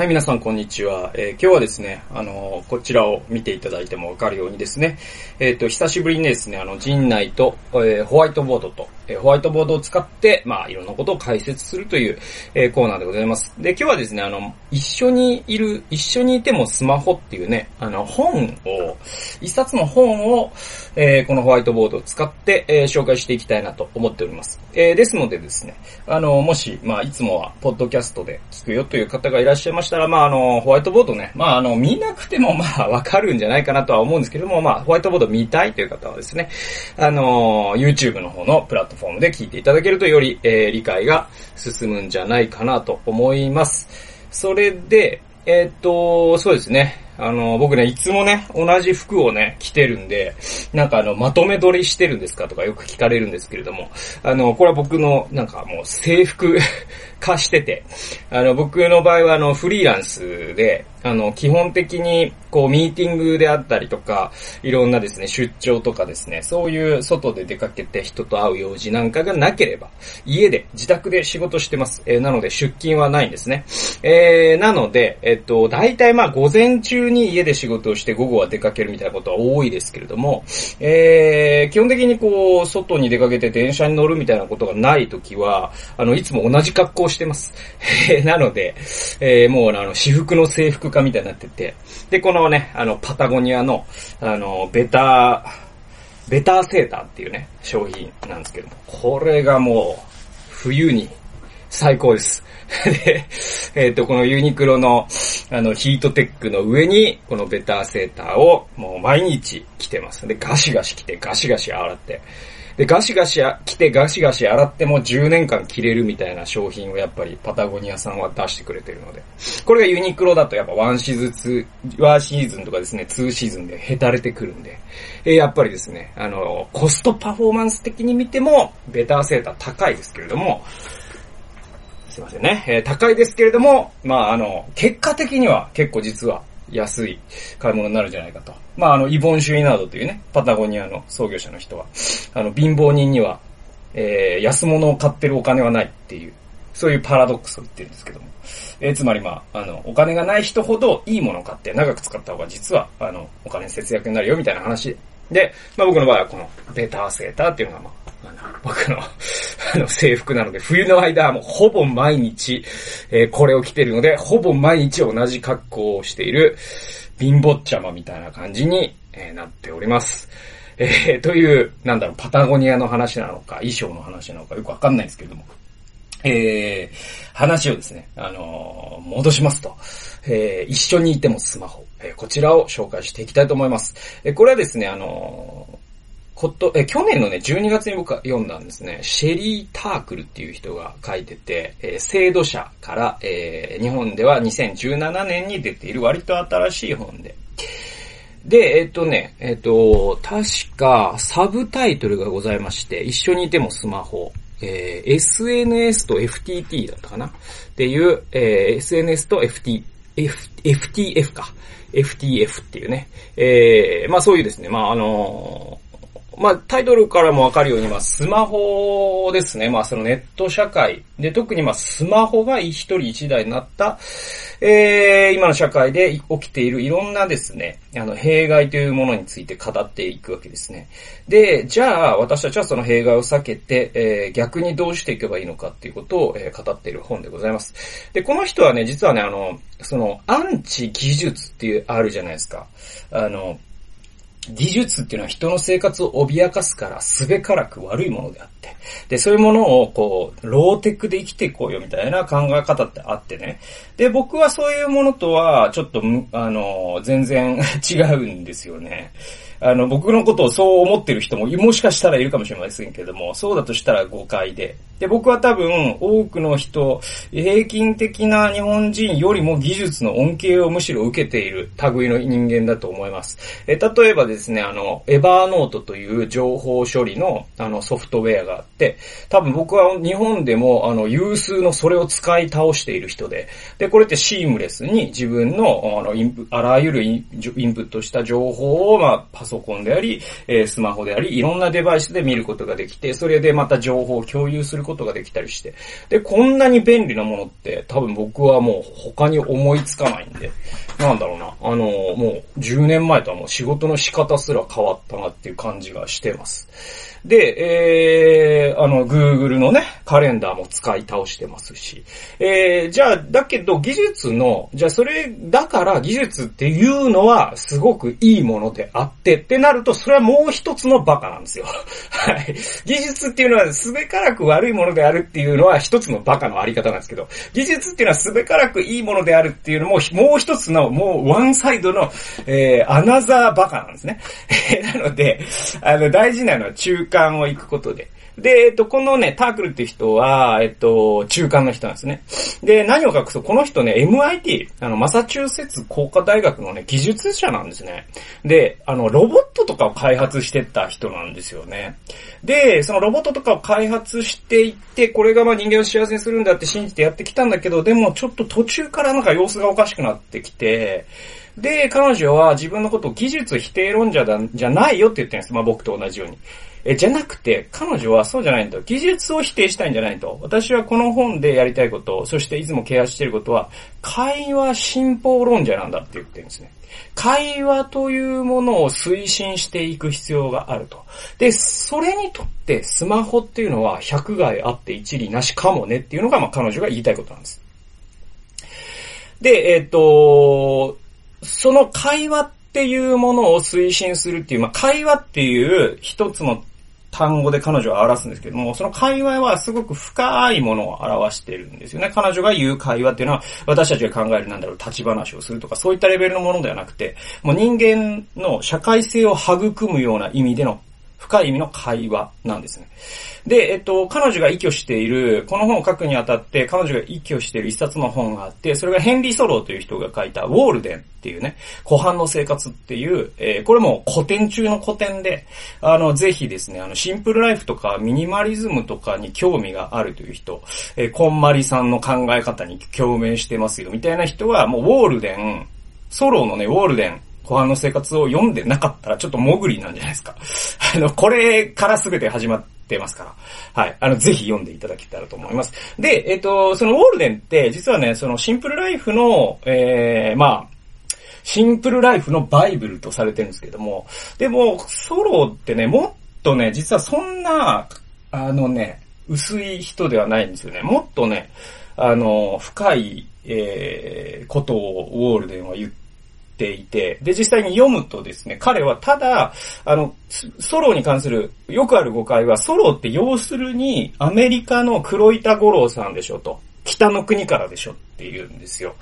はい、皆さんこんにちは。えー、今日はですね、あのー、こちらを見ていただいてもわかるようにですね、えっ、ー、と、久しぶりにですね、あの、陣内と、えホワイトボードと、えホワイトボードを使って、まあ、いろんなことを解説するという、えコーナーでございます。で、今日はですね、あの、一緒にいる、一緒にいてもスマホっていうね、あの、本を、一冊の本を、えこのホワイトボードを使って、え紹介していきたいなと思っております。えですのでですね、あの、もし、まあ、いつもは、ポッドキャストで聞くよという方がいらっしゃいましたしたら、まあ、あの、ホワイトボードね、まあ、あの、見なくても、まあ、わかるんじゃないかなとは思うんですけども、まあ、ホワイトボード見たいという方はですね、あの、YouTube の方のプラットフォームで聞いていただけるとより、えー、理解が進むんじゃないかなと思います。それで、えー、っと、そうですね。あの、僕ね、いつもね、同じ服をね、着てるんで、なんかあの、まとめ撮りしてるんですか？とかよく聞かれるんですけれども、あの、これは僕の、なんかもう制服 化してて、あの、僕の場合はあの、フリーランスで、あの、基本的に、こう、ミーティングであったりとか、いろんなですね、出張とかですね、そういう外で出かけて人と会う用事なんかがなければ、家で、自宅で仕事してます。えー、なので、出勤はないんですね。えー、なので、えっと、大体まあ、午前中に家で仕事をして午後は出かけるみたいなことは多いですけれども、えー、基本的にこう、外に出かけて電車に乗るみたいなことがないときは、あの、いつも同じ格好してます。なので、えー、もうあの、私服の制服化みたいになってて、で、このね、あの、パタゴニアの、あの、ベター、ベターセーターっていうね、商品なんですけども、これがもう、冬に最高です。で、えっ、ー、と、このユニクロの、あの、ヒートテックの上に、このベターセーターを、もう毎日着てます。で、ガシガシ着て、ガシガシ洗って、で、ガシガシ着てガシガシ洗っても10年間着れるみたいな商品をやっぱりパタゴニアさんは出してくれてるので。これがユニクロだとやっぱ1シーズン、1シーズンとかですね、2シーズンでへたれてくるんで。えやっぱりですね、あの、コストパフォーマンス的に見ても、ベターセーター高いですけれども、すいませんね、えー、高いですけれども、まああの、結果的には結構実は安い買い物になるんじゃないかと。まあ、あの、イボン・シュイナードというね、パタゴニアの創業者の人は、あの、貧乏人には、えー、安物を買ってるお金はないっていう、そういうパラドックスを言ってるんですけども。えー、つまりまあ、あの、お金がない人ほどいいものを買って長く使った方が実は、あの、お金節約になるよみたいな話で。まあ僕の場合はこのベターセーターっていうのがまあ、僕のあの、制服なので、冬の間はもうほぼ毎日、えー、これを着てるので、ほぼ毎日同じ格好をしている、貧乏ちゃまみたいな感じに、えー、なっております。えー、という、なんだろう、パタゴニアの話なのか、衣装の話なのかよくわかんないんですけれども。えー、話をですね、あのー、戻しますと、えー、一緒にいてもスマホ、えー、こちらを紹介していきたいと思います。えー、これはですね、あのー、こと、え、去年のね、12月に僕は読んだんですね。シェリー・タークルっていう人が書いてて、えー、制度者から、えー、日本では2017年に出ている割と新しい本で。で、えっ、とね、えっ、と、確か、サブタイトルがございまして、一緒にいてもスマホ、えー、SNS と FTT だったかな？っていう、えー、SNS と FT、F、FTF か。FTF っていうね。えー、まあそういうですね、まああのまあ、タイトルからもわかるように、まあ、スマホですね。まあ、そのネット社会。で、特にまあ、スマホが一人一台になった、えー、今の社会で起きているいろんなですね、あの、弊害というものについて語っていくわけですね。で、じゃあ、私たちはその弊害を避けて、えー、逆にどうしていけばいいのかっていうことを、えー、語っている本でございます。で、この人はね、実はね、あの、その、アンチ技術っていうあるじゃないですか。あの、技術っていうのは人の生活を脅かすからすべからく悪いものであって。で、そういうものをこう、ローテックで生きていこうよみたいな考え方ってあってね。で、僕はそういうものとはちょっと、あの、全然 違うんですよね。あの、僕のことをそう思ってる人も、もしかしたらいるかもしれませんけども、そうだとしたら誤解で。で、僕は多分、多くの人、平均的な日本人よりも技術の恩恵をむしろ受けている類の人間だと思います。え、例えばですね、あの、エバーノートという情報処理の、あの、ソフトウェアがあって、多分僕は日本でも、あの、有数のそれを使い倒している人で、で、これってシームレスに自分の、あの、インプ、あらゆるインプットした情報を、まあ、パソコンであり、えー、スマホであり、いろんなデバイスで見ることができて、それでまた情報を共有することができたりして、で、こんなに便利なものって多分僕はもう他に思いつかないんで、なんだろうな、あの、もう10年前とはもう仕事の仕方すら変わったなっていう感じがしてます。で、えー、あの、Google のね、カレンダーも使い倒してますし。えー、じゃあ、だけど技術の、じゃあそれ、だから技術っていうのはすごくいいものであってってなると、それはもう一つのバカなんですよ。はい。技術っていうのはすべからく悪いものであるっていうのは一つのバカのあり方なんですけど、技術っていうのはすべからくいいものであるっていうのも、もう一つの、もうワンサイドの、えー、アナザーバカなんですね。なので、あの、大事なのは中間を行くことで。で、えっと、このね、タークルっていう人は、えっと、中間の人なんですね。で、何を隠すと、この人ね、MIT、あの、マサチューセッツ工科大学のね、技術者なんですね。で、あの、ロボットとかを開発してた人なんですよね。で、そのロボットとかを開発していって、これがまあ人間を幸せにするんだって信じてやってきたんだけど、でもちょっと途中からなんか様子がおかしくなってきて、で、彼女は自分のことを技術否定論者だ、じゃないよって言ってるんです。まあ僕と同じように。え、じゃなくて、彼女はそうじゃないんだ。技術を否定したいんじゃないと。私はこの本でやりたいこと、そしていつもケアしていることは、会話信奉論者なんだって言ってるんですね。会話というものを推進していく必要があると。で、それにとってスマホっていうのは百害あって一理なしかもねっていうのが、まあ彼女が言いたいことなんです。で、えっ、ー、と、その会話っていうものを推進するっていう、まあ、会話っていう一つの単語で彼女を表すんですけども、その会話はすごく深いものを表してるんですよね。彼女が言う会話っていうのは、私たちが考えるなんだろう、立ち話をするとか、そういったレベルのものではなくて、もう人間の社会性を育むような意味での深い意味の会話なんですね。で、えっと、彼女が依拠している、この本を書くにあたって、彼女が依拠している一冊の本があって、それがヘンリー・ソローという人が書いた、ウォールデンっていうね、湖畔の生活っていう、えー、これも古典中の古典で、あの、ぜひですね、あの、シンプルライフとかミニマリズムとかに興味があるという人、えー、コンマリさんの考え方に共鳴してますよ、みたいな人は、もうウォールデン、ソローのね、ウォールデン、後半の生活を読んでなかったらちょっとモグリなんじゃないですか。あの、これから全て始まってますから。はい。あの、ぜひ読んでいただけたらと思います。で、えっ、と、そのウォールデンって、実はね、そのシンプルライフの、えー、まあ、シンプルライフのバイブルとされてるんですけども、でも、ソロってね、もっとね、実はそんな、あのね、薄い人ではないんですよね。もっとね、あの、深い、えー、ことをウォールデンは言っていて、で、実際に読むとですね、彼はただ、あの、ソロに関するよくある誤解は、ソロって要するにアメリカの黒板五郎さんでしょと。北の国からでしょって言うんですよ。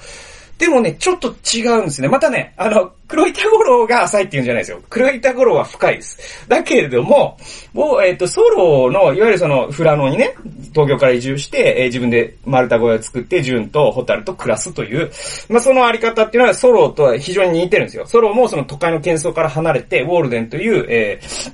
でもね、ちょっと違うんですね。またね、あの、黒板五郎が浅いって言うんじゃないですよ。黒板五郎は深いです。だけれども、もう、えっ、ー、と、ソロの、いわゆるその、フラノにね、東京から移住して、えー、自分で丸太小屋を作って、ジュンとホタルと暮らすという、まあ、そのあり方っていうのはソロとは非常に似てるんですよ。ソロもその都会の喧騒から離れて、ウォールデンという、えー、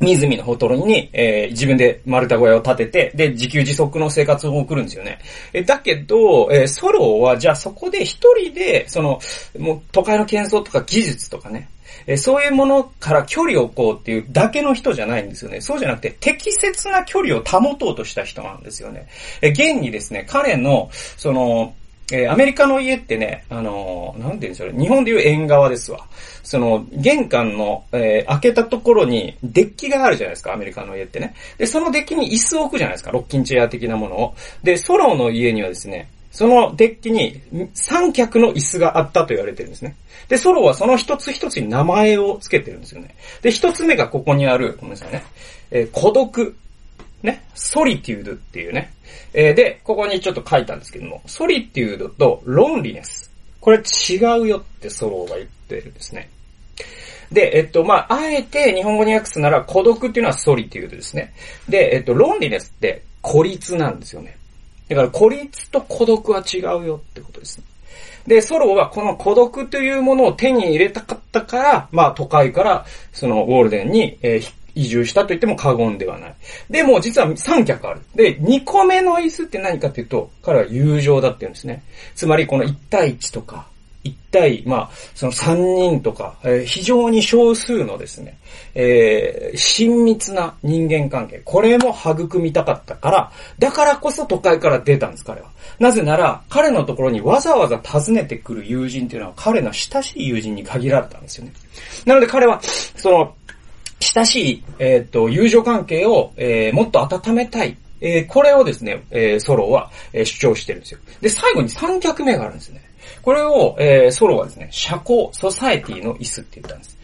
湖のほとりに、えー、自分で丸太小屋を建てて、で、自給自足の生活を送るんですよね。えだけど、えー、ソロは、じゃあそこで一人で、その、もう都会の喧騒とか技術とかね、えそういうものから距離を置こうっていうだけの人じゃないんですよね。そうじゃなくて、適切な距離を保とうとした人なんですよね。え現にですね、彼の、その、えー、アメリカの家ってね、あのー、なんて言うんでしょうね日本でいう縁側ですわ。その、玄関の、えー、開けたところに、デッキがあるじゃないですか、アメリカの家ってね。で、そのデッキに椅子を置くじゃないですか、ロッキンチェア的なものを。で、ソロの家にはですね、そのデッキに三脚の椅子があったと言われてるんですね。で、ソロはその一つ一つに名前を付けてるんですよね。で、一つ目がここにある、ごめんなさいね。えー、孤独。ね。ソリテュードっていうね。えー、で、ここにちょっと書いたんですけども、ソリテュードとロンリネス。これ違うよってソローが言ってるんですね。で、えっと、まあ、あえて日本語に訳すなら孤独っていうのはソリテュードですね。で、えっと、ロンリネスって孤立なんですよね。だから孤立と孤独は違うよってことですね。で、ソロはこの孤独というものを手に入れたかったから、まあ都会から、そのウォールデンに、えー、移住したと言っても過言ではない。でも実は3脚ある。で、2個目の椅子って何かっていうと、彼は友情だって言うんですね。つまりこの1対1とか、一体、まあ、その三人とか、えー、非常に少数のですね、えー、親密な人間関係。これも育みたかったから、だからこそ都会から出たんです、彼は。なぜなら、彼のところにわざわざ訪ねてくる友人っていうのは彼の親しい友人に限られたんですよね。なので彼は、その、親しい、えっ、ー、と、友情関係を、えー、もっと温めたい。えー、これをですね、えー、ソロは、えー、主張してるんですよ。で、最後に三脚目があるんですね。これを、えー、ソロはですね、社交、ソサエティの椅子って言ったんです。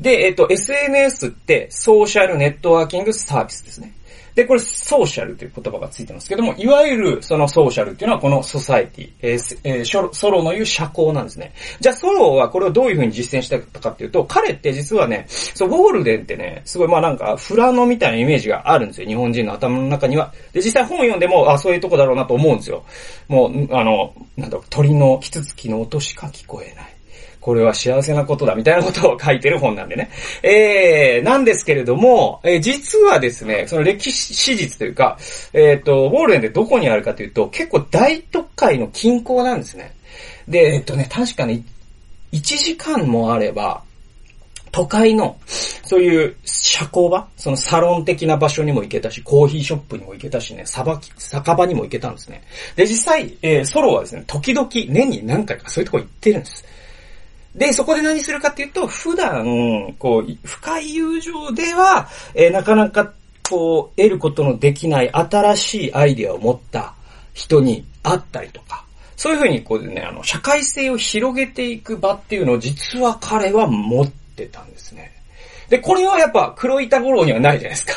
で、えっ、ー、と、SNS ってソーシャルネットワーキングサービスですね。で、これソーシャルという言葉がついてますけども、いわゆるそのソーシャルっていうのはこのソサエティ、えーえー、ソロの言う社交なんですね。じゃあソロはこれをどういう風に実践したかっていうと、彼って実はね、そう、ゴールデンってね、すごいまあなんかフラノみたいなイメージがあるんですよ。日本人の頭の中には。で、実際本読んでも、あ、そういうとこだろうなと思うんですよ。もう、あの、なんだろう、鳥のキツツキの音しか聞こえない。これは幸せなことだみたいなことを書いてる本なんでね。えー、なんですけれども、えー、実はですね、その歴史史実というか、えっ、と、ウォールデンでどこにあるかというと、結構大都会の近郊なんですね。で、えっ、とね、確かに、1時間もあれば、都会の、そういう社交場そのサロン的な場所にも行けたし、コーヒーショップにも行けたしね、さばき、酒場にも行けたんですね。で、実際、えー、ソロはですね、時々年に何回かそういうとこ行ってるんです。で、そこで何するかっていうと、普段、こう、深い友情では、えー、なかなか、こう、得ることのできない新しいアイデアを持った人に会ったりとか、そういうふうに、こうね、あの、社会性を広げていく場っていうのを実は彼は持ってたんですね。で、これはやっぱ黒板五郎にはないじゃないですか。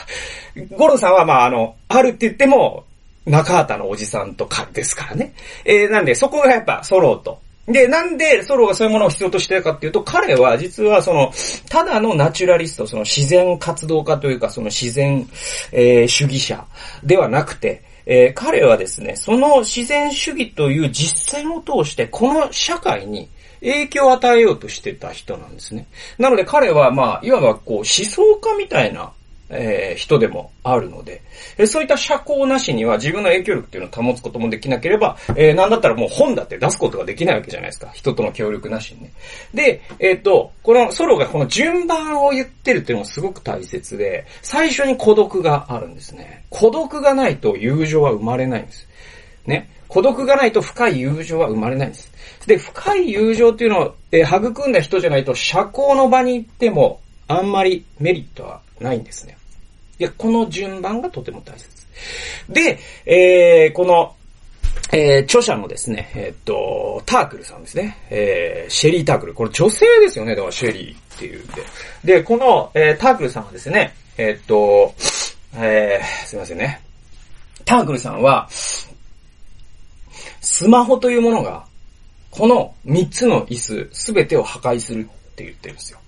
五郎さんはまああの、あるって言っても、中畑のおじさんとかですからね。えー、なんでそこがやっぱ揃うと。で、なんでソロがそういうものを必要としてるかっていうと、彼は実はその、ただのナチュラリスト、その自然活動家というか、その自然、えー、主義者ではなくて、えー、彼はですね、その自然主義という実践を通して、この社会に影響を与えようとしてた人なんですね。なので彼は、まあ、いわばこう、思想家みたいなえー、人でもあるので、えそういった社交なしには自分の影響力っていうのを保つこともできなければ、えー、なんだったらもう本だって出すことができないわけじゃないですか。人との協力なしにね。で、えっ、ー、と、このソロがこの順番を言ってるっていうのもすごく大切で、最初に孤独があるんですね。孤独がないと友情は生まれないんです。ね。孤独がないと深い友情は生まれないんです。で、深い友情っていうのを、えー、育んだ人じゃないと社交の場に行っても、あんまりメリットはないんですね。いや、この順番がとても大切。で、えー、この、えー、著者のですね、えー、っと、タークルさんですね。えー、シェリー・タークル。これ女性ですよね。だからシェリーっていうんで。で、この、えー、タークルさんはですね、え、っと、えー、すいませんね。タークルさんは、スマホというものが、この3つの椅子すべてを破壊するって言ってるんですよ。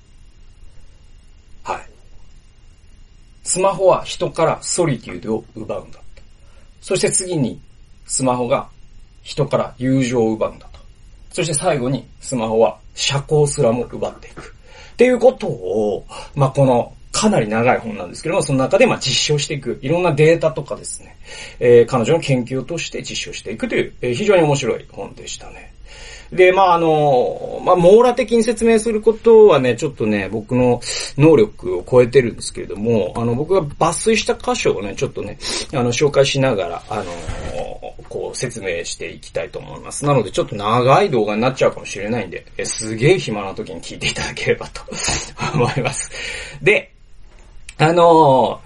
スマホは人からソリテュードを奪うんだそして次に、スマホが人から友情を奪うんだと。そして最後に、スマホは社交すらも奪っていく。っていうことを、まあ、この、かなり長い本なんですけども、その中でま実証していく、いろんなデータとかですね、えー、彼女の研究を通して実証していくという、えー、非常に面白い本でしたね。で、まあ、あの、まあ、網羅的に説明することはね、ちょっとね、僕の能力を超えてるんですけれども、あの、僕が抜粋した箇所をね、ちょっとね、あの、紹介しながら、あの、こう、説明していきたいと思います。なので、ちょっと長い動画になっちゃうかもしれないんで、えすげえ暇な時に聞いていただければと 思います。で、あの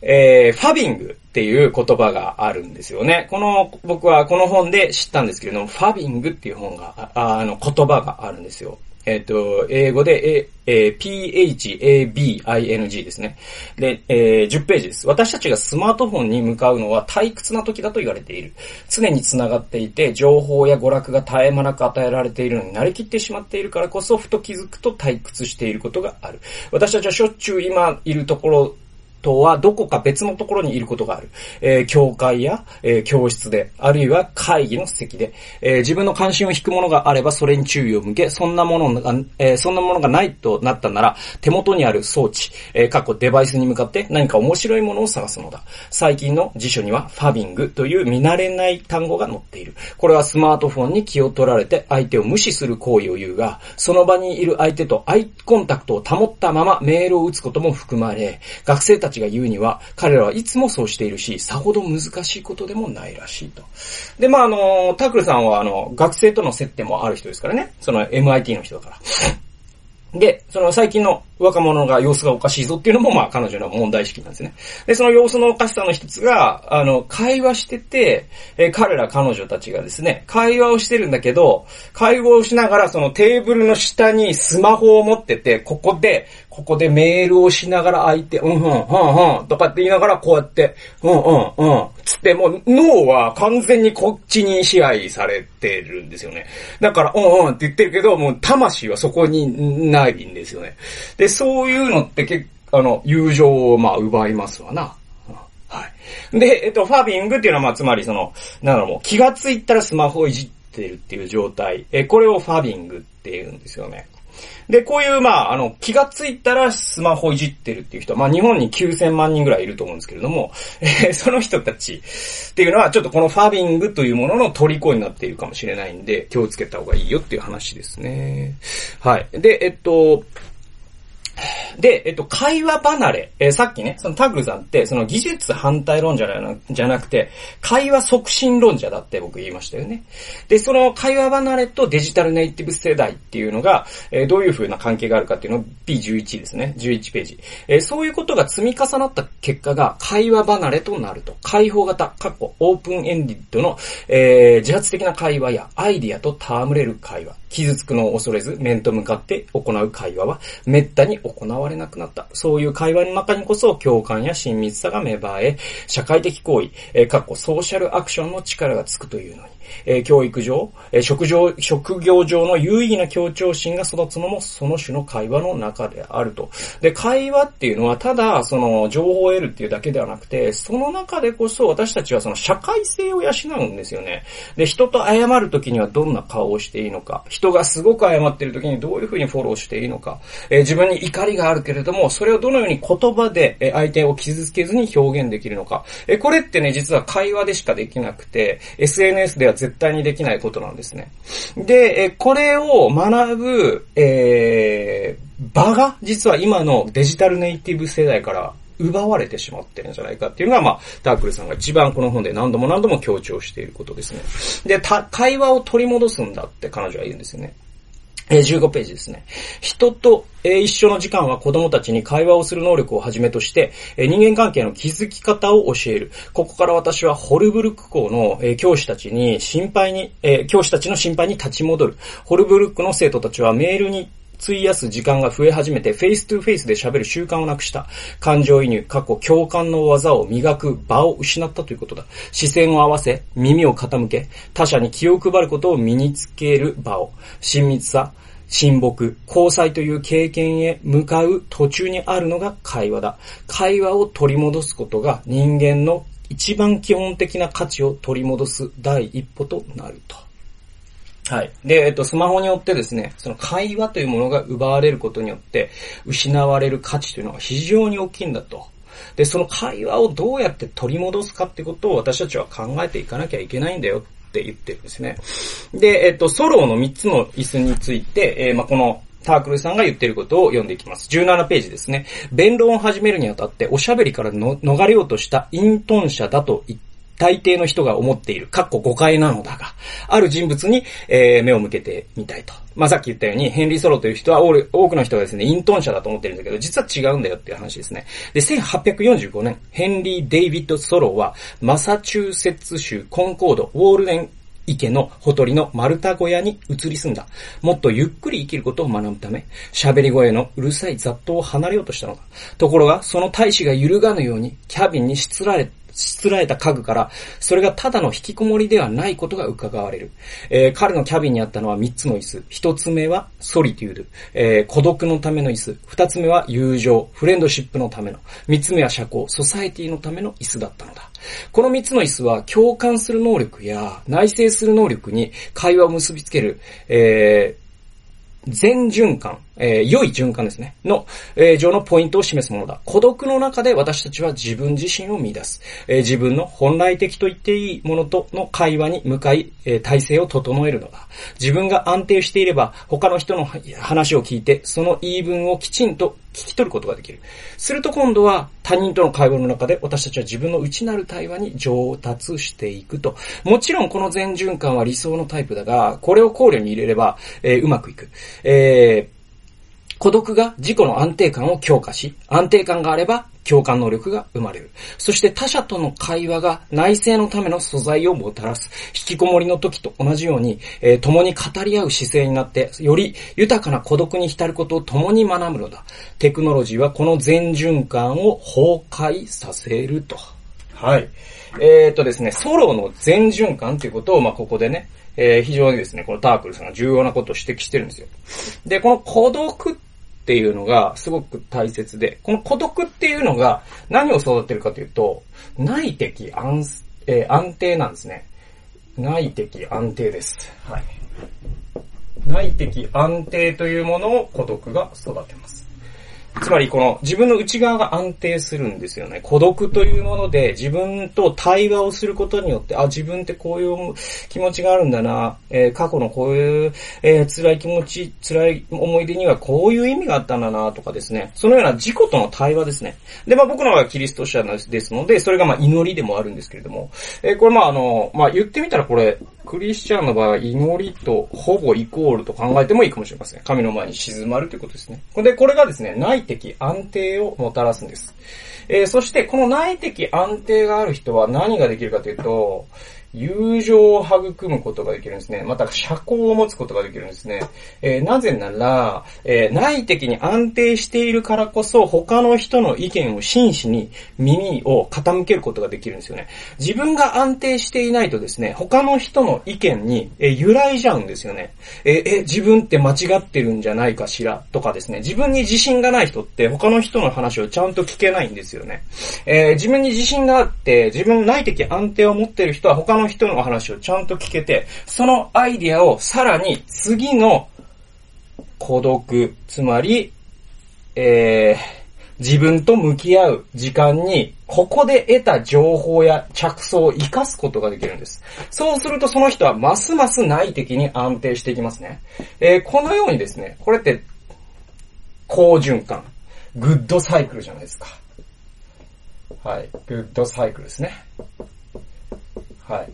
えー、ファビングっていう言葉があるんですよね。この、僕はこの本で知ったんですけれども、ファビングっていう本が、ああの、言葉があるんですよ。えっ、ー、と、英語で、えー、phabing ですね。で、えー、10ページです。私たちがスマートフォンに向かうのは退屈な時だと言われている。常に繋がっていて、情報や娯楽が絶え間なく与えられているのに慣れきってしまっているからこそ、ふと気づくと退屈していることがある。私たちはしょっちゅう今いるところとはどこか別のところにいることがある。えー、教会や、えー、教室で、あるいは会議の席で、えー、自分の関心を引くものがあればそれに注意を向け、そんなものが、え、そんなものがないとなったなら、手元にある装置、えー、過去デバイスに向かって何か面白いものを探すのだ。最近の辞書にはファビングという見慣れない単語が載っている。これはスマートフォンに気を取られて相手を無視する行為を言うが、その場にいる相手とアイコンタクトを保ったままメールを打つことも含まれ、学生たちが言うには、彼らはいつもそうしているし、さほど難しいことでもないらしいと。で、まあ、あの、タクルさんは、あの、学生との接点もある人ですからね。その MIT の人だから。で、その最近の若者が様子がおかしいぞっていうのも、まあ彼女の問題意識なんですね。で、その様子のおかしさの一つが、あの、会話してて、え彼ら彼女たちがですね、会話をしてるんだけど、会話をしながらそのテーブルの下にスマホを持ってて、ここで、ここでメールをしながら相手、うんうん、うんうん、とかって言いながらこうやって、うんうん、うん、つってもう脳は完全にこっちに支配されてるんですよね。だから、うんうんって言ってるけど、もう魂はそこにないんですよね。で、そういうのって結構、あの、友情をまあ奪いますわな。はい。で、えっと、ファビングっていうのはまあつまりその、なんだろう、もう気がついたらスマホをいじってるっていう状態。え、これをファビングって言うんですよね。で、こういう、まあ、あの、気がついたらスマホいじってるっていう人、まあ、日本に9000万人ぐらいいると思うんですけれども、えー、その人たちっていうのは、ちょっとこのファビングというものの虜になっているかもしれないんで、気をつけた方がいいよっていう話ですね。はい。で、えっと、で、えっと、会話離れ。えー、さっきね、そのタグさんって、その技術反対論者じゃなくて、会話促進論者だって僕言いましたよね。で、その会話離れとデジタルネイティブ世代っていうのが、えー、どういう風な関係があるかっていうのを P11 ですね。11ページ。えー、そういうことが積み重なった結果が会話離れとなると。開放型、過去、オープンエンディッドの、え、自発的な会話やアイディアと戯れる会話。傷つくのを恐れず面と向かって行う会話は滅多に行われなくなった。そういう会話の中にこそ共感や親密さが芽生え、社会的行為、えー、かっこソーシャルアクションの力がつくというのに。え、教育上、え、職業、職業上の有意義な協調心が育つのもその種の会話の中であると。で、会話っていうのはただ、その、情報を得るっていうだけではなくて、その中でこそ私たちはその社会性を養うんですよね。で、人と謝るときにはどんな顔をしていいのか、人がすごく謝ってるときにどういうふうにフォローしていいのか、え、自分に怒りがあるけれども、それをどのように言葉で、え相手を傷つけずに表現できるのか。えこれってね、実は会話でしかできなくて、SNS では絶対にできないことなんですね。で、えこれを学ぶ、えー、場が実は今のデジタルネイティブ世代から奪われてしまってるんじゃないかっていうのが、まあ、タークルさんが一番この本で何度も何度も強調していることですね。で、た会話を取り戻すんだって彼女は言うんですよね。え15ページですね。人と、え一緒の時間は子供たちに会話をする能力をはじめとして、え人間関係の築き方を教える。ここから私はホルブルク校の、え教師たちに心配に、え教師たちの心配に立ち戻る。ホルブルクの生徒たちはメールに費やす時間が増え始めて、 face to face で喋る習慣をなくした。感情移入、過去共感の技を磨く場を失ったということだ。視線を合わせ、耳を傾け、他者に気を配ることを身につける場を。親密さ、親睦、交際という経験へ向かう途中にあるのが会話だ。会話を取り戻すことが人間の一番基本的な価値を取り戻す第一歩となると。はい。で、えっと、スマホによってですね、その会話というものが奪われることによって、失われる価値というのは非常に大きいんだと。で、その会話をどうやって取り戻すかってことを私たちは考えていかなきゃいけないんだよって言ってるんですね。で、えっと、ソロの3つの椅子について、えー、まあ、このタークルさんが言ってることを読んでいきます。17ページですね。弁論を始めるにあたって、おしゃべりから逃れようとしたイントン者だと言って大抵の人が思っている、かっこ誤解なのだが、ある人物に、えー、目を向けてみたいと。まあ、さっき言ったように、ヘンリー・ソロという人は、多くの人がですね、イントン者だと思ってるんだけど、実は違うんだよっていう話ですね。で、1845年、ヘンリー・デイビッド・ソロは、マサチューセッツ州コンコード、ウォールデン池のほとりの丸太小屋に移り住んだ。もっとゆっくり生きることを学ぶため、喋り声のうるさい雑踏を離れようとしたのだ。ところが、その大使が揺るがぬように、キャビンにしつられしつらえた家具から、それがただの引きこもりではないことが伺われる。えー、彼のキャビンにあったのは3つの椅子。1つ目はソリテュード、えー、孤独のための椅子。2つ目は友情、フレンドシップのための。3つ目は社交、ソサエティのための椅子だったのだ。この3つの椅子は共感する能力や内省する能力に会話を結びつける、えー、全循環、えー、良い循環ですね、の、えー、上のポイントを示すものだ。孤独の中で私たちは自分自身を見出す。えー、自分の本来的と言っていいものとの会話に向かい、えー、体制を整えるのだ。自分が安定していれば、他の人の話を聞いて、その言い分をきちんと聞き取ることができる。すると今度は他人との会話の中で私たちは自分の内なる対話に上達していくと。もちろんこの全循環は理想のタイプだが、これを考慮に入れれば、えー、うまくいく。えー孤独が自己の安定感を強化し、安定感があれば共感能力が生まれる。そして他者との会話が内政のための素材をもたらす。引きこもりの時と同じように、えー、共に語り合う姿勢になって、より豊かな孤独に浸ることを共に学ぶのだ。テクノロジーはこの全循環を崩壊させると。はい。えー、っとですね、ソロの全循環ということを、まあ、ここでね、えー、非常にですね、このタークルさんが重要なことを指摘してるんですよ。で、この孤独っていうのがすごく大切で、この孤独っていうのが何を育てるかというと、内的安,、えー、安定なんですね。内的安定です。はい。内的安定というものを孤独が育てます。つまりこの自分の内側が安定するんですよね。孤独というもので自分と対話をすることによって、あ、自分ってこういう気持ちがあるんだな、えー、過去のこういう、えー、辛い気持ち、辛い思い出にはこういう意味があったんだなとかですね。そのような自己との対話ですね。で、まあ僕のはキリスト者ですので、それがまあ祈りでもあるんですけれども、えー、これまああの、まあ言ってみたらこれ、クリスチャンの場合は祈りとほぼイコールと考えてもいいかもしれません。神の前に静まるということですね。で、これがですね、内的安定をもたらすんです。えー、そしてこの内的安定がある人は何ができるかというと、友情を育むことができるんですね。また、社交を持つことができるんですね。えー、なぜなら、えー、内的に安定しているからこそ、他の人の意見を真摯に耳を傾けることができるんですよね。自分が安定していないとですね、他の人の意見に、えー、揺らいじゃうんですよね。ええ、自分って間違ってるんじゃないかしらとかですね、自分に自信がない人って他の人の話をちゃんと聞けないんですよね。え自分に自信があって、自分内的安定を持ってる人は他のの人の話をちゃんと聞けて、そのアイディアをさらに次の孤独、つまり、えー、自分と向き合う時間に、ここで得た情報や着想を活かすことができるんです。そうするとその人はますます内的に安定していきますね。えー、このようにですね、これって、好循環。グッドサイクルじゃないですか。はい。グッドサイクルですね。はい。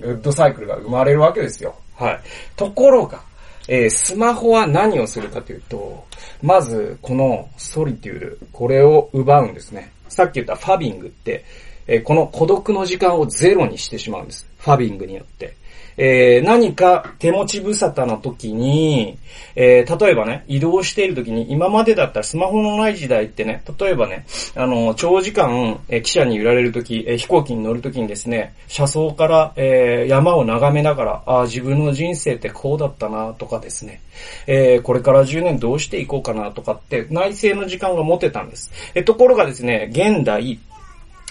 グッドサイクルが生まれるわけですよ。はい。ところが、えー、スマホは何をするかというと、まず、このソリテュール、これを奪うんですね。さっき言ったファビングって、えー、この孤独の時間をゼロにしてしまうんです。ファビングによって。えー、何か手持ち無沙汰の時に、えー、例えばね、移動している時に、今までだったらスマホのない時代ってね、例えばね、あの、長時間、えー、汽車に揺られる時、えー、飛行機に乗る時にですね、車窓から、えー、山を眺めながら、ああ自分の人生ってこうだったなとかですね、えー、これから10年どうしていこうかなとかって内政の時間が持てたんです。えー、ところがですね、現代、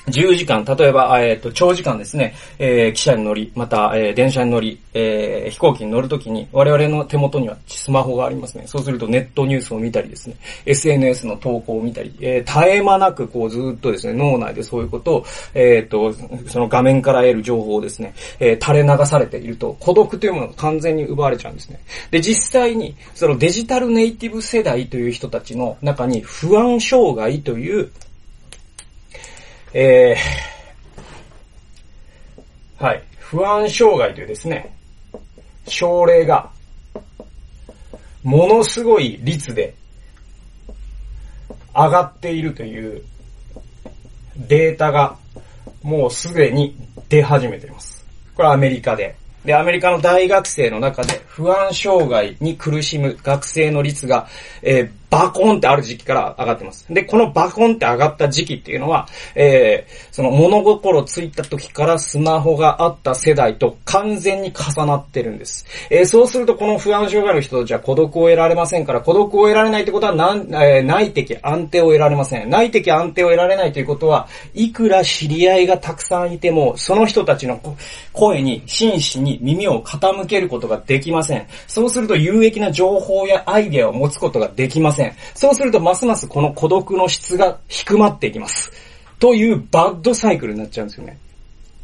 10時間、例えば、えっ、ー、と、長時間ですね、えー、汽車に乗り、また、えー、電車に乗り、えー、飛行機に乗るときに、我々の手元にはスマホがありますね。そうするとネットニュースを見たりですね、SNS の投稿を見たり、えー、絶え間なくこうずっとですね、脳内でそういうことを、えっ、ー、と、その画面から得る情報をですね、えー、垂れ流されていると、孤独というものが完全に奪われちゃうんですね。で、実際に、そのデジタルネイティブ世代という人たちの中に不安障害というえー、はい。不安障害というですね、症例が、ものすごい率で上がっているというデータがもうすでに出始めています。これはアメリカで。で、アメリカの大学生の中で不安障害に苦しむ学生の率が、えー、バコンってある時期から上がってます。で、このバコンって上がった時期っていうのは、えー、その物心ついた時からスマホがあった世代と完全に重なってるんです。えー、そうするとこの不安障害の人たちは孤独を得られませんから、孤独を得られないってことは、なん、えー、内的安定を得られません。内的安定を得られないということは、いくら知り合いがたくさんいても、その人たちの声に真摯に耳を傾けることができません。そうすると有益な情報やアイデアを持つことができません。そうするとますますこの孤独の質が低まっていきます。というバッドサイクルになっちゃうんですよね。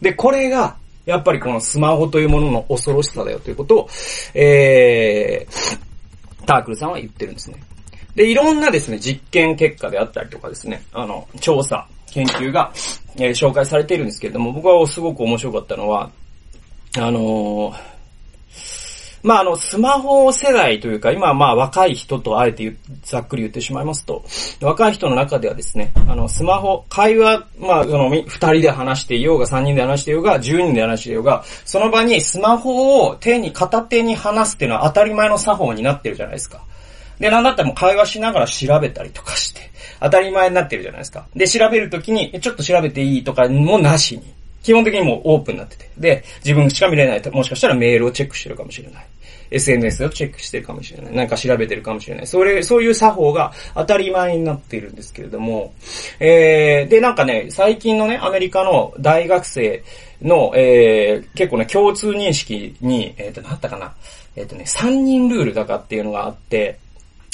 で、これが、やっぱりこのスマホというものの恐ろしさだよということを、えー、タークルさんは言ってるんですね。で、いろんなですね、実験結果であったりとかですね、あの、調査、研究が、えー、紹介されているんですけれども、僕はすごく面白かったのは、あのー、まあ、あの、スマホ世代というか、今は、まあ、若い人とあえてざっくり言ってしまいますと、若い人の中ではですね、あの、スマホ、会話、まあ、その、二人で話していようが、三人で話していようが、十人で話していようが、その場にスマホを手に、片手に話すっていうのは当たり前の作法になってるじゃないですか。で、なんだったらもう会話しながら調べたりとかして、当たり前になってるじゃないですか。で、調べるときに、ちょっと調べていいとかもなしに。基本的にもうオープンになってて。で、自分しか見れないと、もしかしたらメールをチェックしてるかもしれない。SNS をチェックしてるかもしれない。なんか調べてるかもしれない。それ、そういう作法が当たり前になっているんですけれども、えー、で、なんかね、最近のね、アメリカの大学生の、えー、結構ね、共通認識に、えっ、ー、と、なったかな。えっ、ー、とね、3人ルールだかっていうのがあって、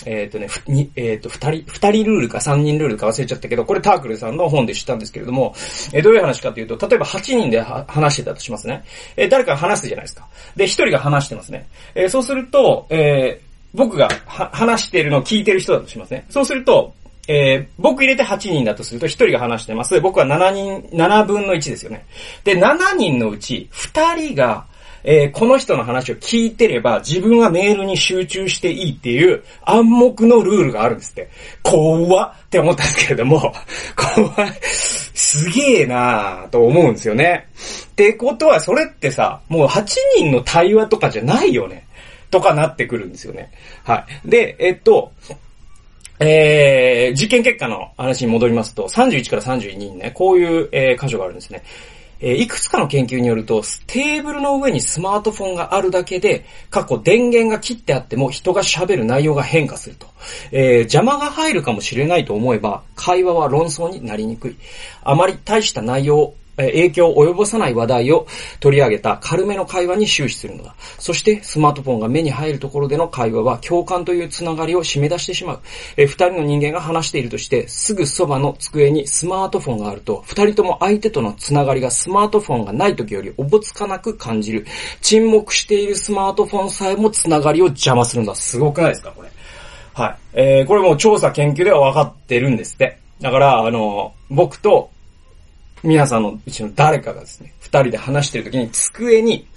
えっ、ー、とね、に、えっ、ー、と、二人、二人ルールか三人ルールか忘れちゃったけど、これタークルさんの本で知ったんですけれども、えー、どういう話かというと、例えば8人で話してたとしますね。えー、誰か話すじゃないですか。で、一人が話してますね。えー、そうすると、えー、僕が話してるのを聞いてる人だとしますね。そうすると、えー、僕入れて8人だとすると1人が話してます。僕は7人、7分の1ですよね。で、7人のうち2人がえー、この人の話を聞いてれば自分はメールに集中していいっていう暗黙のルールがあるんですって。怖っって思ったんですけれども、怖い。すげえなぁと思うんですよね。ってことはそれってさ、もう8人の対話とかじゃないよね。とかなってくるんですよね。はい。で、えっと、えー、実験結果の話に戻りますと、31から32にね、こういう、えー、箇所があるんですね。えー、いくつかの研究によると、テーブルの上にスマートフォンがあるだけで、過去電源が切ってあっても人が喋る内容が変化すると。えー、邪魔が入るかもしれないと思えば、会話は論争になりにくい。あまり大した内容影響を及ぼさない話題を取り上げた軽めの会話に終始するのだ。そしてスマートフォンが目に入るところでの会話は共感というつながりを締め出してしまう。え二人の人間が話しているとして、すぐそばの机にスマートフォンがあると、二人とも相手とのつながりがスマートフォンがない時よりおぼつかなく感じる。沈黙しているスマートフォンさえもつながりを邪魔するんだ。すごくないですかこれ。はい。えー、これも調査研究では分かってるんですって。だから、あの、僕と皆さんのうちの誰かがですね、二人で話してる時に机に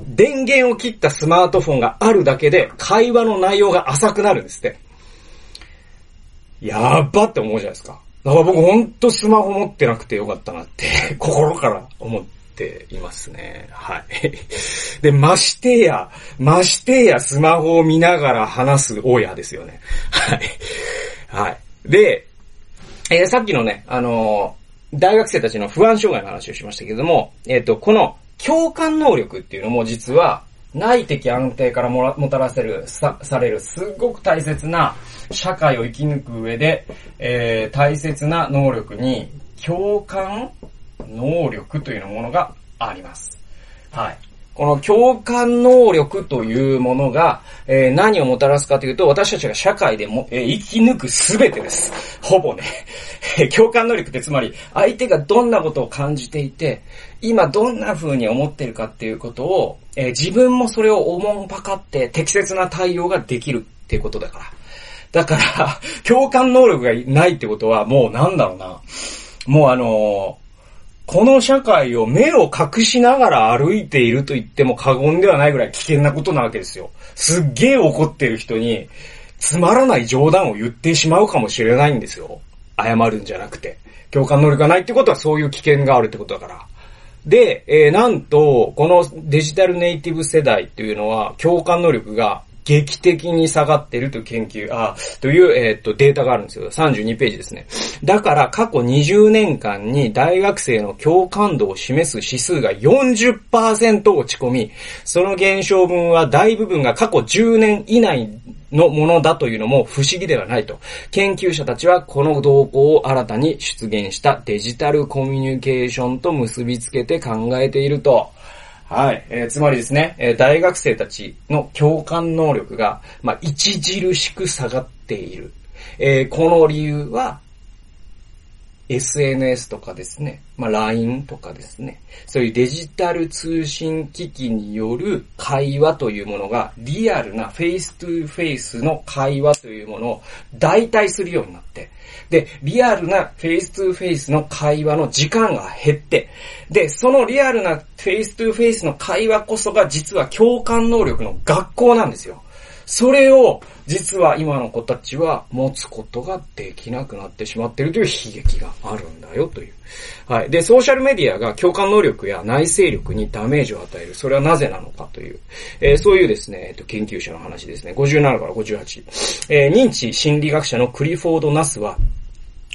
電源を切ったスマートフォンがあるだけで会話の内容が浅くなるんですって。やっばって思うじゃないですか。だから僕ほんとスマホ持ってなくてよかったなって 心から思っていますね。はい。で、ましてや、ましてやスマホを見ながら話す親ですよね。はい。はい。で、えー、さっきのね、あの大学生たちの不安障害の話をしましたけれども、えっ、ー、と、この共感能力っていうのも実は内的安定からももたらせる、さ、される、すごく大切な社会を生き抜く上で、えー、大切な能力に共感能力というものがあります。はい。この共感能力というものが、えー、何をもたらすかというと、私たちが社会でも、えー、生き抜くすべてです。ほぼね。共感能力ってつまり、相手がどんなことを感じていて、今どんな風に思ってるかっていうことを、えー、自分もそれを思んぱかって適切な対応ができるっていうことだから。だから、共感能力がないってことは、もうなんだろうな。もうあのこの社会を目を隠しながら歩いていると言っても過言ではないぐらい危険なことなわけですよ。すっげえ怒ってる人に、つまらない冗談を言ってしまうかもしれないんですよ。謝るんじゃなくて。共感能力がないってことはそういう危険があるってことだから。で、えー、なんと、このデジタルネイティブ世代っていうのは、共感能力が劇的に下がってるという研究、あ、という、えっ、と、データがあるんですよ。32ページですね。だから過去20年間に大学生の共感度を示す指数が40%落ち込み、その減少分は大部分が過去10年以内のものだというのも不思議ではないと。研究者たちはこの動向を新たに出現したデジタルコミュニケーションと結びつけて考えていると。はい。えー、つまりですね、えー、大学生たちの共感能力が、まあ、著しく下がっている。えー、この理由は、SNS とかですね、まあ、LINE とかですね、そういうデジタル通信機器による会話というものが、リアルな face to face の会話というものを代替するようになって、で、リアルな face to face の会話の時間が減って、で、そのリアルな face to face の会話こそが実は共感能力の学校なんですよ。それを、実は今の子たちは持つことができなくなってしまっているという悲劇があるんだよという。はい。で、ソーシャルメディアが共感能力や内政力にダメージを与える。それはなぜなのかという、えー、そういうですね、えっと、研究者の話ですね。57から58。えー、認知心理学者のクリフォード・ナスは、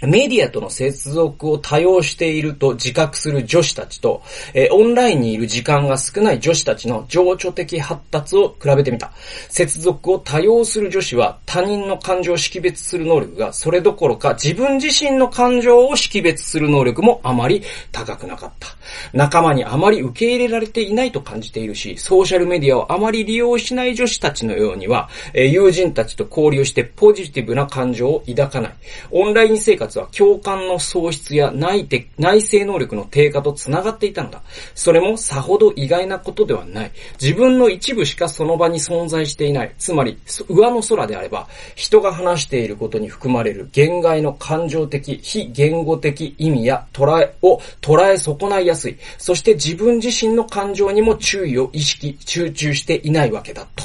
メディアとの接続を多用していると自覚する女子たちと、えー、オンラインにいる時間が少ない女子たちの情緒的発達を比べてみた。接続を多用する女子は他人の感情を識別する能力がそれどころか自分自身の感情を識別する能力もあまり高くなかった。仲間にあまり受け入れられていないと感じているし、ソーシャルメディアをあまり利用しない女子たちのようには、えー、友人たちと交流してポジティブな感情を抱かない。オンライン生活活は共感の喪失や内内省能力の低下と繋がっていたのだ。それもさほど意外なことではない。自分の一部しかその場に存在していない。つまり、上の空であれば、人が話していることに含まれる言外の感情的、非言語的意味や捉えを捉え損ないやすい。そして自分自身の感情にも注意を意識、集中していないわけだと。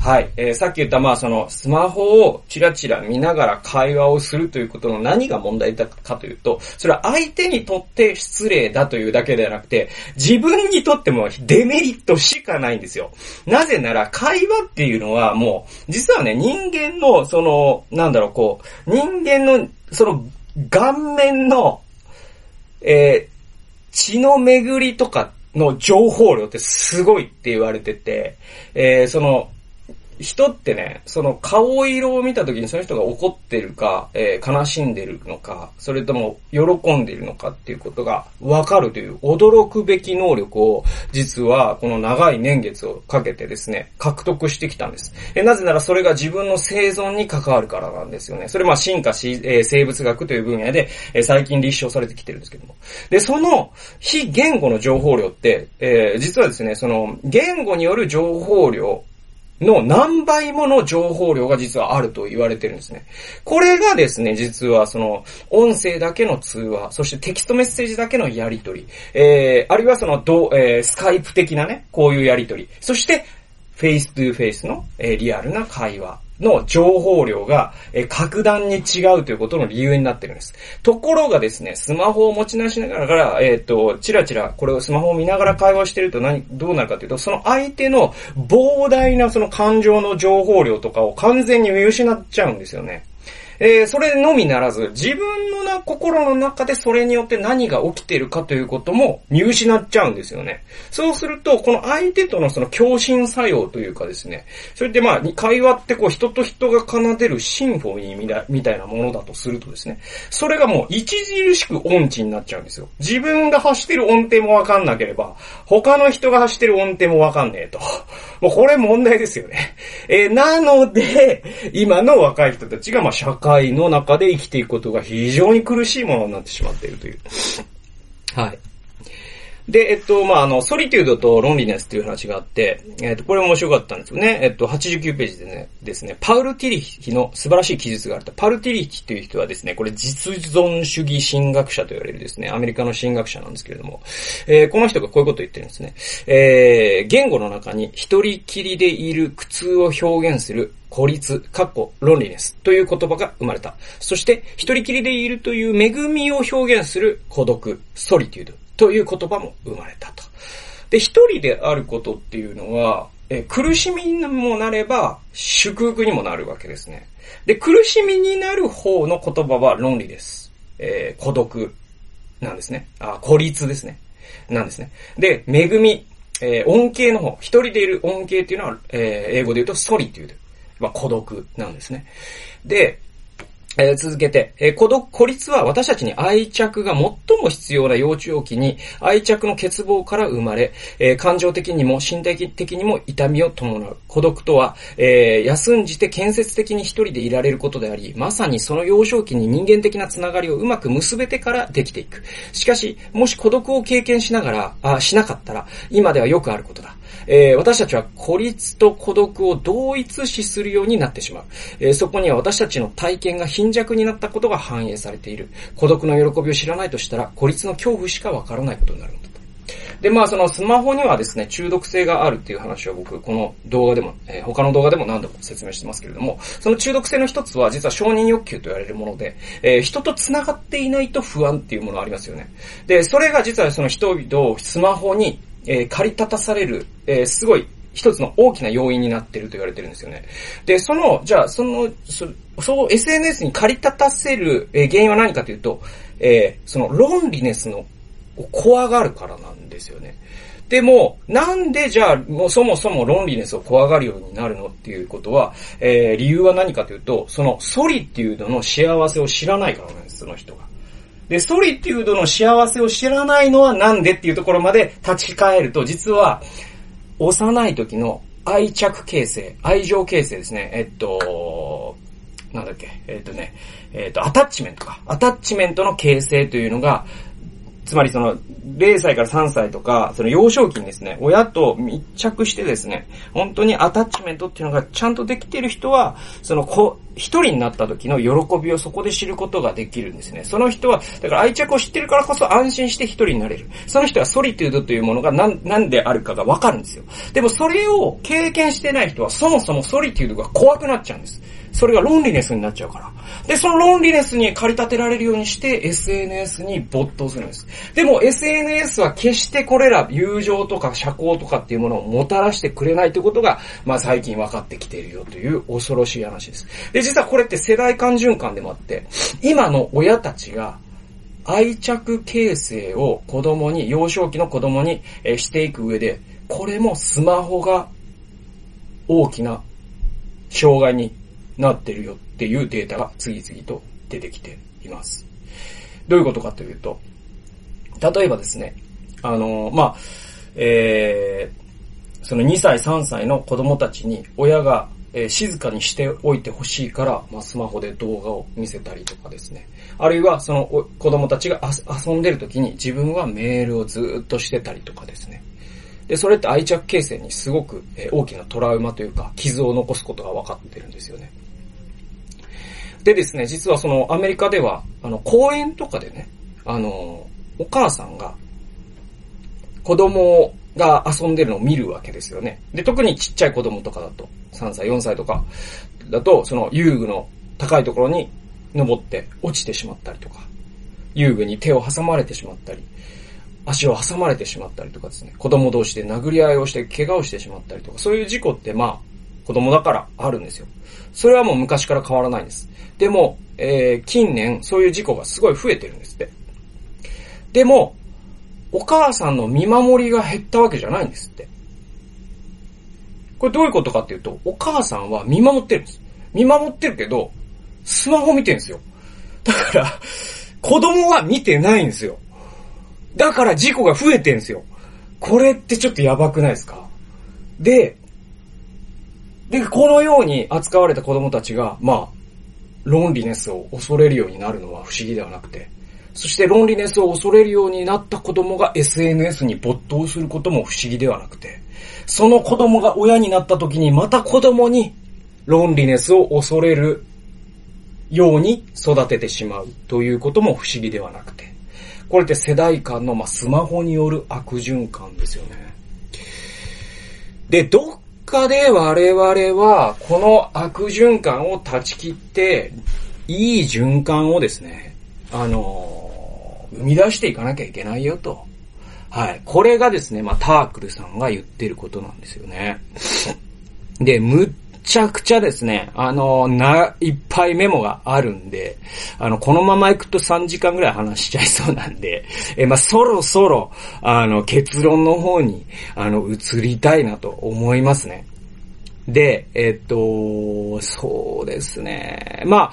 はい。えー、さっき言った、まあ、その、スマホをチラチラ見ながら会話をするということの何が問題だかというと、それは相手にとって失礼だというだけではなくて、自分にとってもデメリットしかないんですよ。なぜなら、会話っていうのはもう、実はね、人間の、その、なんだろう、こう、人間の、その、顔面の、えー、血の巡りとかの情報量ってすごいって言われてて、えー、その、人ってね、その顔色を見た時にその人が怒ってるか、えー、悲しんでるのか、それとも喜んでるのかっていうことがわかるという驚くべき能力を実はこの長い年月をかけてですね、獲得してきたんです。えー、なぜならそれが自分の生存に関わるからなんですよね。それまあ進化し、えー、生物学という分野で、えー、最近立証されてきてるんですけども。で、その非言語の情報量って、えー、実はですね、その言語による情報量の何倍もの情報量が実はあると言われてるんですね。これがですね、実はその、音声だけの通話、そしてテキストメッセージだけのやりとり、えー、あるいはその、どえー、スカイプ的なね、こういうやりとり、そして、 face to face の、えー、リアルな会話。の情報量が、え格段に違うということの理由になってるんです。ところがですね、スマホを持ち出しながら、えっ、ー、と、チラチラ、これをスマホを見ながら会話してると何、どうなるかというと、その相手の膨大なその感情の情報量とかを完全に見失っちゃうんですよね。えー、それのみならず、自分のな、心の中でそれによって何が起きてるかということも見失っちゃうんですよね。そうすると、この相手とのその共振作用というかですね、それってまあ、会話ってこう人と人が奏でるシンフォニーみたいなものだとするとですね、それがもう著しく音痴になっちゃうんですよ。自分が発してる音程もわかんなければ、他の人が発してる音程もわかんねえと。もうこれ問題ですよね。えー、なので、今の若い人たちがまあの中で生きていくことが非常に苦しいものになってしまっているという。はい。で、えっと、まあ、あの、ソリテュードとロンリネスっていう話があって、えっと、これ面白かったんですよね。えっと、89ページでね、ですね、パウル・ティリヒの素晴らしい記述があると。パウル・ティリヒという人はですね、これ実存主義神学者と言われるですね、アメリカの神学者なんですけれども、えー、この人がこういうことを言ってるんですね。えー、言語の中に一人きりでいる苦痛を表現する孤立、かっこ、ロンリネスという言葉が生まれた。そして、一人きりでいるという恵みを表現する孤独、ソリテュードという言葉も生まれたと。で、一人であることっていうのは、え苦しみにもなれば、祝福にもなるわけですね。で、苦しみになる方の言葉は論理です。えー、孤独なんですね。あ、孤立ですね。なんですね。で、恵み、えー、恩恵の方、一人でいる恩恵っていうのは、えー、英語で言うとソリっていう、まあ、孤独なんですね。で、え、続けて、え、孤独、孤立は私たちに愛着が最も必要な幼稚期に愛着の欠乏から生まれ、え、感情的にも身体的にも痛みを伴う。孤独とは、え休んじて建設的に一人でいられることであり、まさにその幼少期に人間的なつながりをうまく結べてからできていく。しかし、もし孤独を経験しながら、あしなかったら、今ではよくあることだ。えー、私たちは孤立と孤独を同一視するようになってしまう。えー、そこには私たちの体験が貧弱になったことが反映されている。孤独の喜びを知らないとしたら、孤立の恐怖しかわからないことになるんだと。で、まあそのスマホにはですね、中毒性があるっていう話を僕、この動画でも、えー、他の動画でも何度も説明してますけれども、その中毒性の一つは実は承認欲求と言われるもので、えー、人と繋がっていないと不安っていうものがありますよね。で、それが実はその人々をスマホにえー、駆り立たされる、えー、すごい一つの大きな要因になってると言われてるんですよね。で、その、じゃあ、その、そそう SNS に駆り立たせる、えー、原因は何かというと、えー、その論理ネスの、怖がるからなんですよね。でも、なんでじゃあ、もうそもそも論理ネスを怖がるようになるのっていうことは、えー、理由は何かというと、そのソリっていうのの幸せを知らないからなんです、その人が。で、ソリテュードの幸せを知らないのはなんでっていうところまで立ち返ると、実は、幼い時の愛着形成、愛情形成ですね。えっと、なんだっけ、えっとね、えっと、アタッチメントか。アタッチメントの形成というのが、つまりその、0歳から3歳とか、その幼少期にですね、親と密着してですね、本当にアタッチメントっていうのがちゃんとできてる人は、その子、一人になった時の喜びをそこで知ることができるんですね。その人は、だから愛着を知ってるからこそ安心して一人になれる。その人はソリテュードというものが何、何であるかがわかるんですよ。でもそれを経験してない人はそもそもソリテュードが怖くなっちゃうんです。それがロンリネスになっちゃうから。で、そのロンリネスに駆り立てられるようにして SNS に没頭するんです。でも SNS は決してこれら友情とか社交とかっていうものをもたらしてくれないということが、まあ最近分かってきているよという恐ろしい話です。で、実はこれって世代間循環でもあって、今の親たちが愛着形成を子供に、幼少期の子供にしていく上で、これもスマホが大きな障害になってるよっていうデータが次々と出てきています。どういうことかというと、例えばですね、あの、まあ、えー、その2歳3歳の子供たちに親が、えー、静かにしておいてほしいから、まあ、スマホで動画を見せたりとかですね。あるいはその子供たちが遊んでる時に自分はメールをずっとしてたりとかですね。で、それって愛着形成にすごくえ大きなトラウマというか、傷を残すことが分かってるんですよね。でですね、実はそのアメリカでは、あの、公園とかでね、あの、お母さんが、子供が遊んでるのを見るわけですよね。で、特にちっちゃい子供とかだと、3歳、4歳とかだと、その遊具の高いところに登って落ちてしまったりとか、遊具に手を挟まれてしまったり、足を挟まれてしまったりとかですね、子供同士で殴り合いをして怪我をしてしまったりとか、そういう事故ってまあ、子供だからあるんですよ。それはもう昔から変わらないんです。でも、えー、近年、そういう事故がすごい増えてるんですって。でも、お母さんの見守りが減ったわけじゃないんですって。これどういうことかっていうと、お母さんは見守ってるんです。見守ってるけど、スマホ見てるんですよ。だから、子供は見てないんですよ。だから事故が増えてるんですよ。これってちょっとやばくないですか？で、で、このように扱われた子供たちが、まあ、ロンリネスを恐れるようになるのは不思議ではなくて、そしてロンリネスを恐れるようになった子供が SNS に没頭することも不思議ではなくて、その子供が親になった時にまた子供にロンリネスを恐れるように育ててしまうということも不思議ではなくて、これって世代間の、ま、スマホによる悪循環ですよね。で、どっ果で我々は、この悪循環を断ち切って、いい循環をですね、あの、生み出していかなきゃいけないよと。はい。これがですね、まあ、タークルさんが言ってることなんですよね。で、6ちゃくちゃですね、あの、な、いっぱいメモがあるんで、あの、このまま行くと3時間ぐらい話しちゃいそうなんで、え、まあ、そろそろ、あの、結論の方に、あの、移りたいなと思いますね。で、えっと、そうですね。ま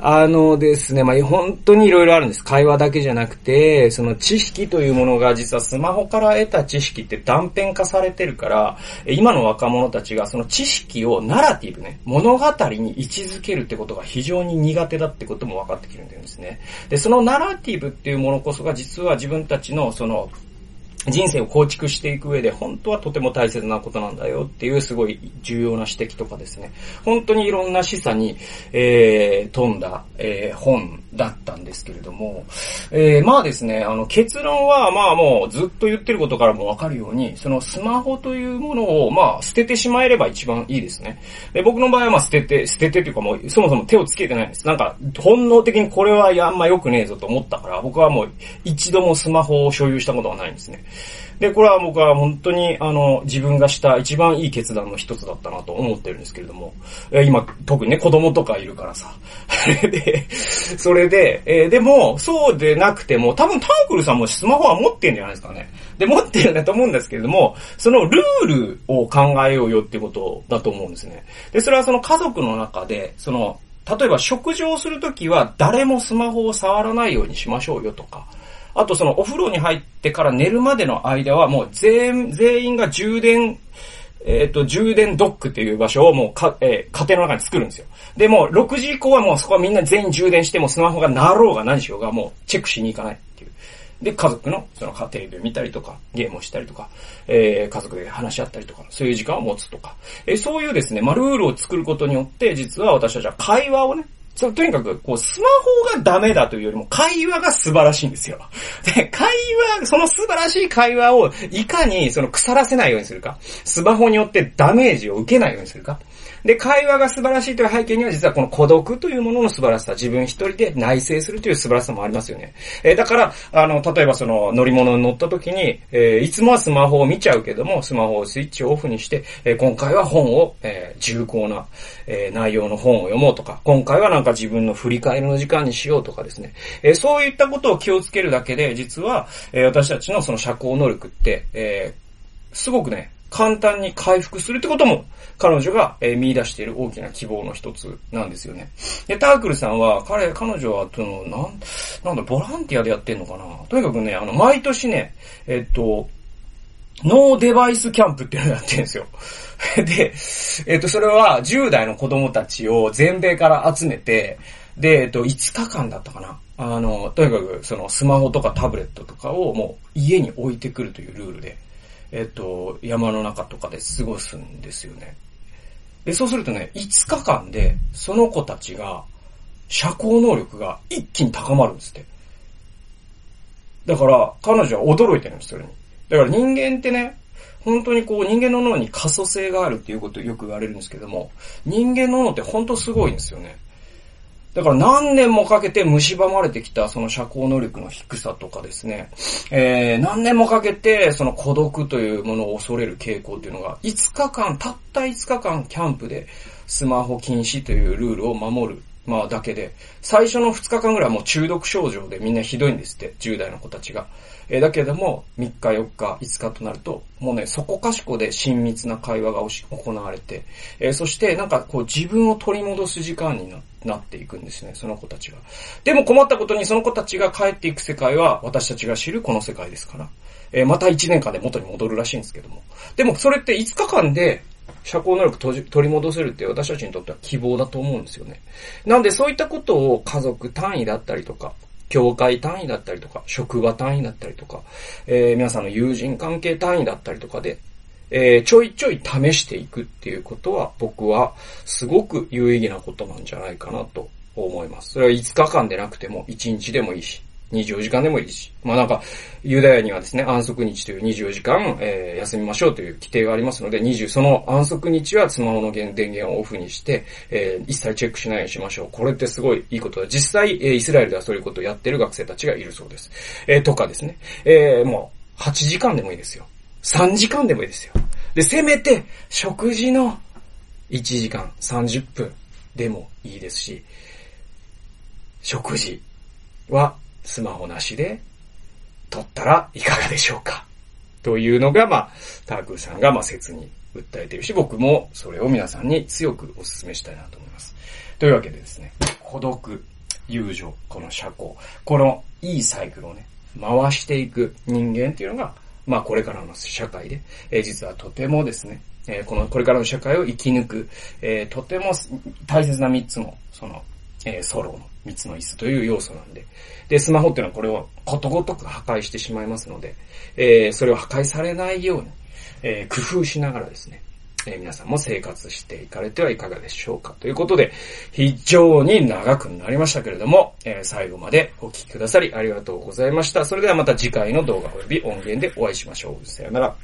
あ、あのですね、まあ、本当にいろいろあるんです。会話だけじゃなくて、その知識というものが実はスマホから得た知識って断片化されてるから、今の若者たちがその知識をナラティブね、物語に位置づけるってことが非常に苦手だってことも分かってきてるんですね。で、そのナラティブっていうものこそが実は自分たちのその人生を構築していく上で本当はとても大切なことなんだよっていうすごい重要な指摘とかですね。本当にいろんな示唆に、えー、富んだ、えー、本だったんですけれども、えー、まあですね、あの結論はまあもうずっと言ってることからもわかるように、そのスマホというものをまあ捨ててしまえれば一番いいですね。で僕の場合はまあ捨てて、捨ててというかもうそもそも手をつけてないんです。なんか本能的にこれはあんま良くねえぞと思ったから僕はもう一度もスマホを所有したことはないんですね。で、これは僕は本当に、あの、自分がした一番いい決断の一つだったなと思ってるんですけれども、え今、特にね、子供とかいるからさ。で、それで、えー、でも、そうでなくても、多分タークルさんもスマホは持ってんじゃないですかね。で、持ってるんだと思うんですけれども、そのルールを考えようよってことだと思うんですね。で、それはその家族の中で、その、例えば食事をするときは誰もスマホを触らないようにしましょうよとか、あとそのお風呂に入ってから寝るまでの間はもう全全員が充電、えっ、ー、と、充電ドックっていう場所をもうか、えー、家庭の中に作るんですよ。で、もう6時以降はもうそこはみんな全員充電してもスマホが鳴ろうが何しようがもうチェックしに行かないっていう。で、家族のその家庭で見たりとか、ゲームをしたりとか、えー、家族で話し合ったりとか、そういう時間を持つとか、えー、そういうですね、まあ、ルールを作ることによって、実は私たちは会話をね、そとにかく、こう、スマホがダメだというよりも、会話が素晴らしいんですよ。で、会話、その素晴らしい会話を、いかに、その、腐らせないようにするか。スマホによってダメージを受けないようにするか。で、会話が素晴らしいという背景には実はこの孤独というものの素晴らしさ、自分一人で内省するという素晴らしさもありますよね。えー、だから、あの、例えばその乗り物に乗った時に、えー、いつもはスマホを見ちゃうけども、スマホをスイッチをオフにして、えー、今回は本を、え重厚な、え内容の本を読もうとか、今回はなんか自分の振り返りの時間にしようとかですね。えそういったことを気をつけるだけで、実は、え私たちのその社交能力って、えすごくね、簡単に回復するってことも、彼女が、見出している大きな希望の一つなんですよね。で、タークルさんは、彼、彼女は、その、なん、なんだ、ボランティアでやってんのかなとにかくね、あの、毎年ね、えっと、ノーデバイスキャンプっていうのをやってるんですよ。で、えっと、それは10代の子供たちを全米から集めて、で、えっと、5日間だったかな。あの、とにかく、その、スマホとかタブレットとかをもう家に置いてくるというルールで、えっと、山の中とかで過ごすんですよね。で、そうするとね、5日間で、その子たちが、社交能力が一気に高まるんですって。だから、彼女は驚いてるんです、それに。だから人間ってね、本当にこう人間の脳に可塑性があるっていうことをよく言われるんですけども、人間の脳って本当すごいんですよね。だから何年もかけて蝕まれてきたその社交能力の低さとかですね、えー、何年もかけてその孤独というものを恐れる傾向っていうのが、5日間、たった5日間キャンプでスマホ禁止というルールを守る。まあだけで、最初の2日間ぐらいはもう中毒症状でみんなひどいんですって、10代の子たちが。えー、だけども、3日、4日、5日となると、もうね、そこかしこで親密な会話が行われて、えー、そしてなんかこう自分を取り戻す時間になっていくんですね、その子たちが。でも困ったことにその子たちが帰っていく世界は私たちが知るこの世界ですから。えー、また1年間で元に戻るらしいんですけども。でもそれって5日間で社交能力取り戻せるって私たちにとっては希望だと思うんですよね。なんでそういったことを家族単位だったりとか、教会単位だったりとか、職場単位だったりとか、えー、皆さんの友人関係単位だったりとかで、えー、ちょいちょい試していくっていうことは僕はすごく有意義なことなんじゃないかなと思います。それは5日間でなくても1日でもいいし、24時間でもいいし。まあなんか、ユダヤにはですね、安息日という24時間、えー、休みましょうという規定がありますので、20、その安息日はスマホの電源をオフにして、えー、一切チェックしないようにしましょう。これってすごいいいことだ。実際、えー、イスラエルではそういうことをやってる学生たちがいるそうです。えー、とかですね。えー、もう、8時間でもいいですよ。3時間でもいいですよ。で、せめて、食事の1時間30分でもいいですし、食事はスマホなしで撮ったらいかがでしょうか？というのが、まあ、タークーさんが、まあ、切に訴えているし、僕もそれを皆さんに強くお勧めしたいなと思います。というわけでですね、孤独、友情、この社交、このいいサイクルをね、回していく人間っていうのが、まあこれからの社会で、えー、実はとてもですね、えー、この、これからの社会を生き抜く、えー、とても大切な三つの、その、えー、ソロの三つの椅子という要素なんで。で、スマホっていうのはこれをことごとく破壊してしまいますので、えー、それを破壊されないように、えー、工夫しながらですね、えー、皆さんも生活していかれてはいかがでしょうかということで、非常に長くなりましたけれども、えー、最後までお聴きくださりありがとうございました。それではまた次回の動画及び音源でお会いしましょう。さよなら。